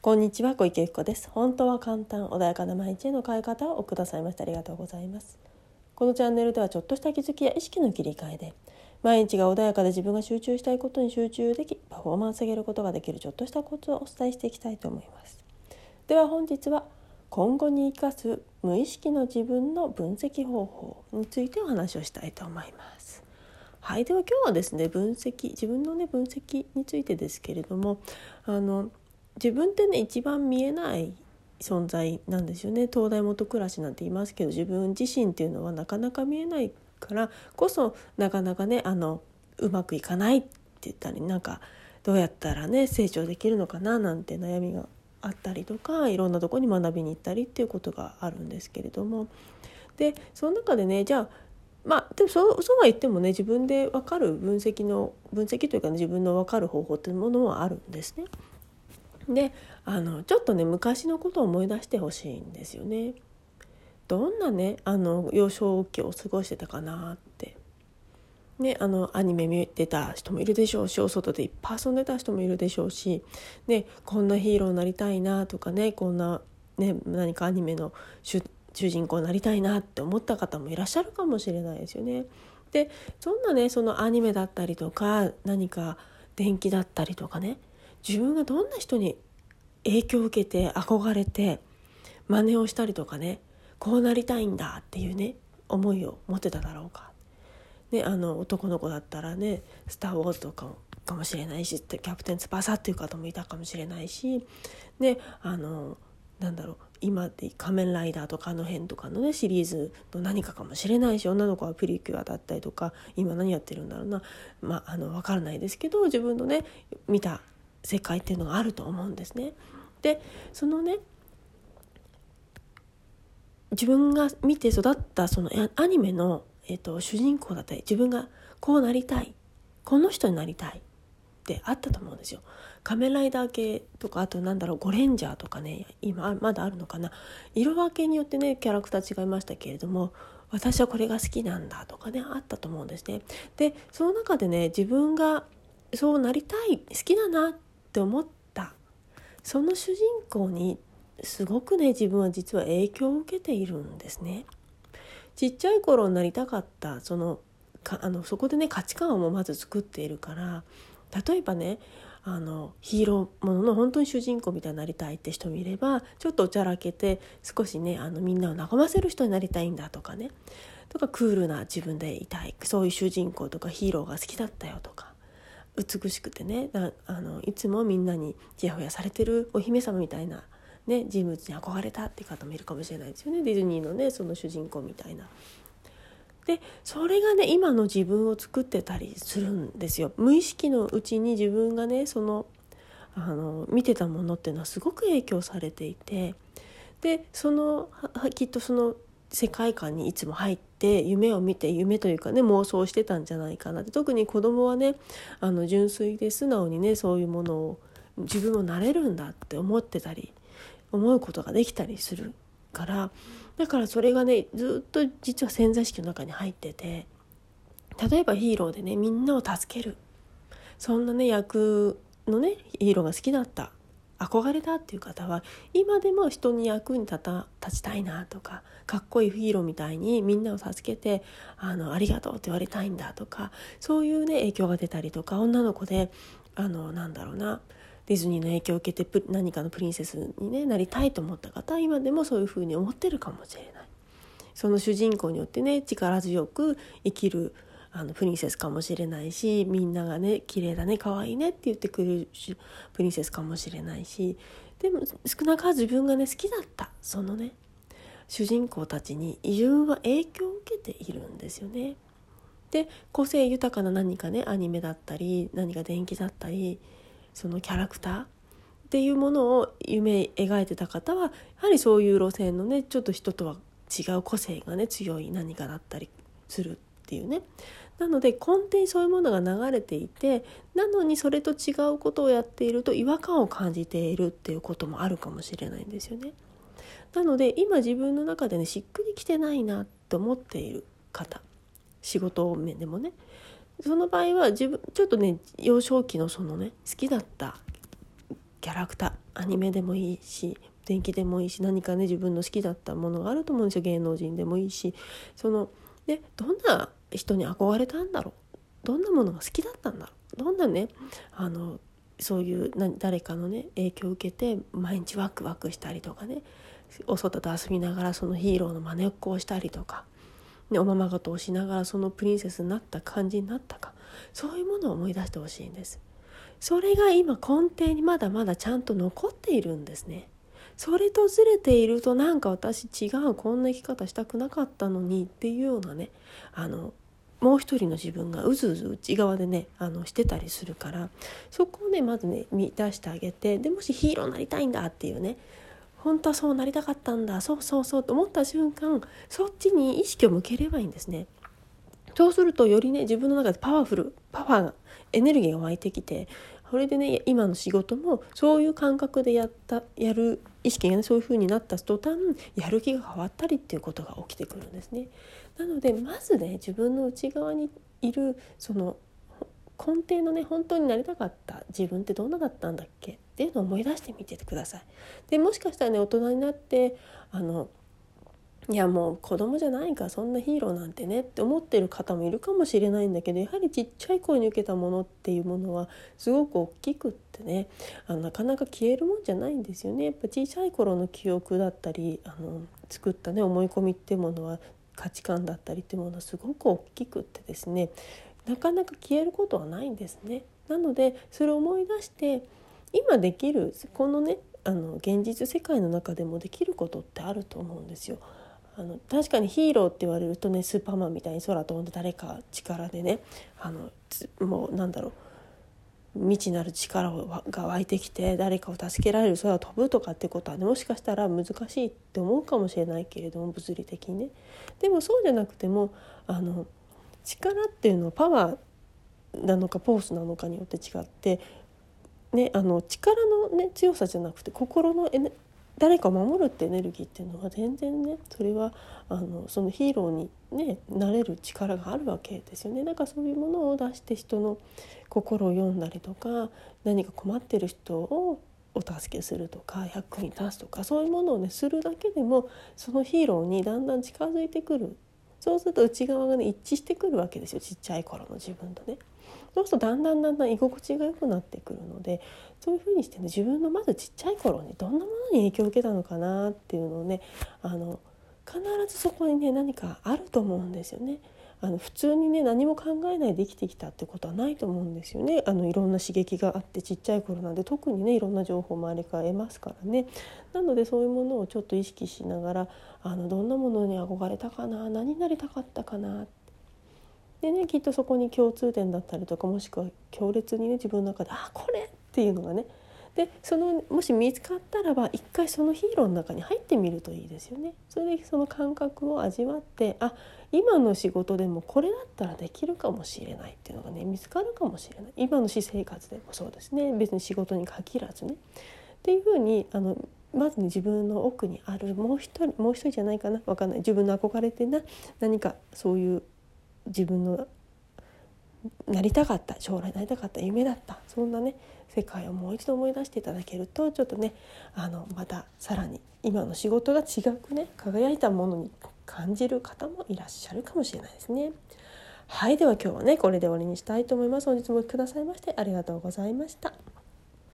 こんにちは小池由子です。本当は簡単穏やかな毎日への変え方をくださいましてありがとうございます。このチャンネルではちょっとした気づきや意識の切り替えで毎日が穏やかで自分が集中したいことに集中できパフォーマンス上げることができるちょっとしたコツをお伝えしていきたいと思います。では本日は今後に生かす無意識の自分の分析方法についてお話をしたいと思います。はいでは今日はですね分析自分のね分析についてですけれどもあの自分ってね一番見えない存在なんですよね東大元暮らしなんて言いますけど自分自身っていうのはなかなか見えないからこそなかなかねあのうまくいかないって言ったりなんかどうやったらね成長できるのかななんて悩みがあったりとかいろんなとこに学びに行ったりっていうことがあるんですけれどもでその中でねじゃあまあでもそうそうは言ってもね自分で分かる分析の分析というか、ね、自分の分かる方法っていうものもあるんですね。であのちょっとね昔のことを思い出してほしいんですよね。どんなねあの幼少期を過ごしてたかなって。ね、あのアニメ見てた人もいるでしょうしお外でいっぱい遊んでた人もいるでしょうし、ね、こんなヒーローになりたいなとかねこんな、ね、何かアニメの主人公になりたいなって思った方もいらっしゃるかもしれないですよね。でそんなねそのアニメだったりとか何か電気だったりとかね自分がどんな人に影響を受けて憧れて真似をしたりとかねこうなりたいんだっていうね思いを持ってただろうか。ね、あの男の子だったらね「スター・ウォーズ」とかもかもしれないし「キャプテン翼」っていう方もいたかもしれないし、ね、あのなんだろう今で仮面ライダーとかあの辺とかのねシリーズの何かかもしれないし女の子はプリキュアだったりとか今何やってるんだろうなまああの分からないですけど自分のね見た世界っていうのがあると思うんですね。でそのね自分が見て育ったそのアニメの、えーと、主人公だったり自分がこうなりたいこの人になりたいってあったと思うんですよ。仮面ライダー系とかあとなんだろうゴレンジャーとかね今まだあるのかな色分けによってねキャラクター違いましたけれども私はこれが好きなんだとかねあったと思うんですね。でその中でね自分がそうなりたい好きだなっって思った。その主人公にすごくね自分は実は影響を受けているんですね。ちっちゃい頃になりたかったそのかあのそこでね価値観をまず作っているから例えばねあのヒーローものの本当に主人公みたいになりたいって人もいればちょっとおちゃらけて少しねあのみんなを和ませる人になりたいんだとかね。とかクールな自分でいたい。そういう主人公とかヒーローが好きだったよとか。美しくてねあのいつもみんなにちやほやされてるお姫様みたいな、ね、人物に憧れたって方もいるかもしれないですよねディズニーのねその主人公みたいな。でそれがね今の自分を作ってたりするんですよ。無意識のうちに自分がねそのあの見てたものっていうのはすごく影響されていてでそのきっとその世界観にいつも入って夢を見て夢というかね妄想してたんじゃないかなって。特に子供はねあの純粋で素直にねそういうものを自分もなれるんだって思ってたり思うことができたりするからだからそれがねずっと実は潜在意識の中に入ってて例えばヒーローでねみんなを助ける。そんなね役のねヒーローが好きだった。憧れだっていう方は今でも人に役に立た立ちたいなとかかっこいいヒーローみたいにみんなを助けてあのありがとうって言われたいんだとかそういうね影響が出たりとか女の子であのなんだろうなディズニーの影響を受けて何かのプリンセスに、ね、なりたいと思った方は今でもそういうふうに思ってるかもしれない。その主人公によってね力強く生きるあのプリンセスかもしれないしみんながね綺麗だね可愛いねって言ってくれるプリンセスかもしれないしでも少なからず自分がね好きだったそのね主人公たちに自分は影響を受けているんですよね。で個性豊かな何かねアニメだったり何か電気だったりそのキャラクターっていうものを夢描いてた方はやはりそういう路線のねちょっと人とは違う個性がね強い何かだったりするっていうね。なので根底にそういうものが流れていてなのにそれと違うことをやっていると違和感を感じているっていうこともあるかもしれないんですよね。なので今自分の中でねしっくりきてないなと思っている方仕事面でもね。その場合は自分ちょっとね幼少期のそのね好きだったキャラクターアニメでもいいし電気でもいいし何かね自分の好きだったものがあると思うんですよ。芸能人でもいいし。そのねどんな人に憧れたんだろうどんなものが好きだったんだろうどんなねあのそういう誰かのね影響を受けて毎日ワクワクしたりとかねお外と遊びながらそのヒーローの真似っこをしたりとか、ね、おままごとをしながらそのプリンセスになった感じになったかそういうものを思い出してほしいんです。それが今根底にまだまだちゃんと残っているんですね。それとずれているとなんか私違うこんな生き方したくなかったのにっていうようなねあのもう一人の自分がうずうず内側でねあのしてたりするからそこをねまずね見出してあげてでもしヒーローになりたいんだっていうね本当はそうなりたかったんだそうそうそうと思った瞬間そっちに意識を向ければいいんですね。そうするとよりね自分の中でパワフルパワーがエネルギーが湧いてきてそれでね今の仕事もそういう感覚でやったやる意識がそういう風になった途端やる気が変わったりっていうことが起きてくるんですね。なのでまずね自分の内側にいるその根底のね本当になりたかった自分ってどんなだったんだっけ？っていうのを思い出してみてください。でもしかしたらね大人になってあのいやもう子供じゃないからそんなヒーローなんてねって思ってる方もいるかもしれないんだけどやはりちっちゃい頃に受けたものっていうものはすごく大きくってねあのなかなか消えるもんじゃないんですよね。やっぱ小さい頃の記憶だったりあの作ったね思い込みっていうものは価値観だったりっていうものはすごく大きくってですねなかなか消えることはないんですね。なのでそれを思い出して今できるこのねあの現実世界の中でもできることってあると思うんですよ。あの確かにヒーローって言われるとねスーパーマンみたいに空飛んで誰か力でねあのもうなんだろう未知なる力が湧いてきて誰かを助けられる空を飛ぶとかってことはねもしかしたら難しいって思うかもしれないけれども物理的にね。でもそうじゃなくてもあの力っていうのはパワーなのかポースなのかによって違って、ね、あの力の、ね、強さじゃなくて心のエネ誰かを守るってエネルギーっていうのは全然ねそれはあのそのヒーローに、ね、なれる力があるわけですよね。なんかそういうものを出して人の心を読んだりとか何か困ってる人をお助けするとか役に立つとかそういうものをねするだけでもそのヒーローにだんだん近づいてくるそうすると内側がね一致してくるわけですよちっちゃい頃の自分とね。そうするとだんだんだんだん居心地が良くなってくるのでそういうふうにしてね自分のまずちっちゃい頃にどんなものに影響を受けたのかなっていうのをねあの必ずそこにね何かあると思うんですよね。あの普通にね何も考えないで生きてきたってことはないと思うんですよねあのいろんな刺激があってちっちゃい頃なんで特にねいろんな情報もあれから得ますからねなのでそういうものをちょっと意識しながらあのどんなものに憧れたかな何になりたかったかなでねきっとそこに共通点だったりとかもしくは強烈にね自分の中で「あこれ!」っていうのがねでそのもし見つかったらば一回そのヒーローの中に入ってみるといいですよね。それでその感覚を味わってあ今の仕事でもこれだったらできるかもしれないっていうのがね見つかるかもしれない今の私生活でもそうですね別に仕事に限らずね。っていうふうにあのまず、ね、自分の奥にあるもう一人もう一人じゃないかな分かんない自分の憧れてな何かそういう自分のなりたかった将来なりたかった夢だったそんなね世界をもう一度思い出していただけるとちょっとねあのまたさらに今の仕事が違くね輝いたものに感じる方もいらっしゃるかもしれないですね。はいでは今日はねこれで終わりにしたいと思います。本日もくださいましてありがとうございました。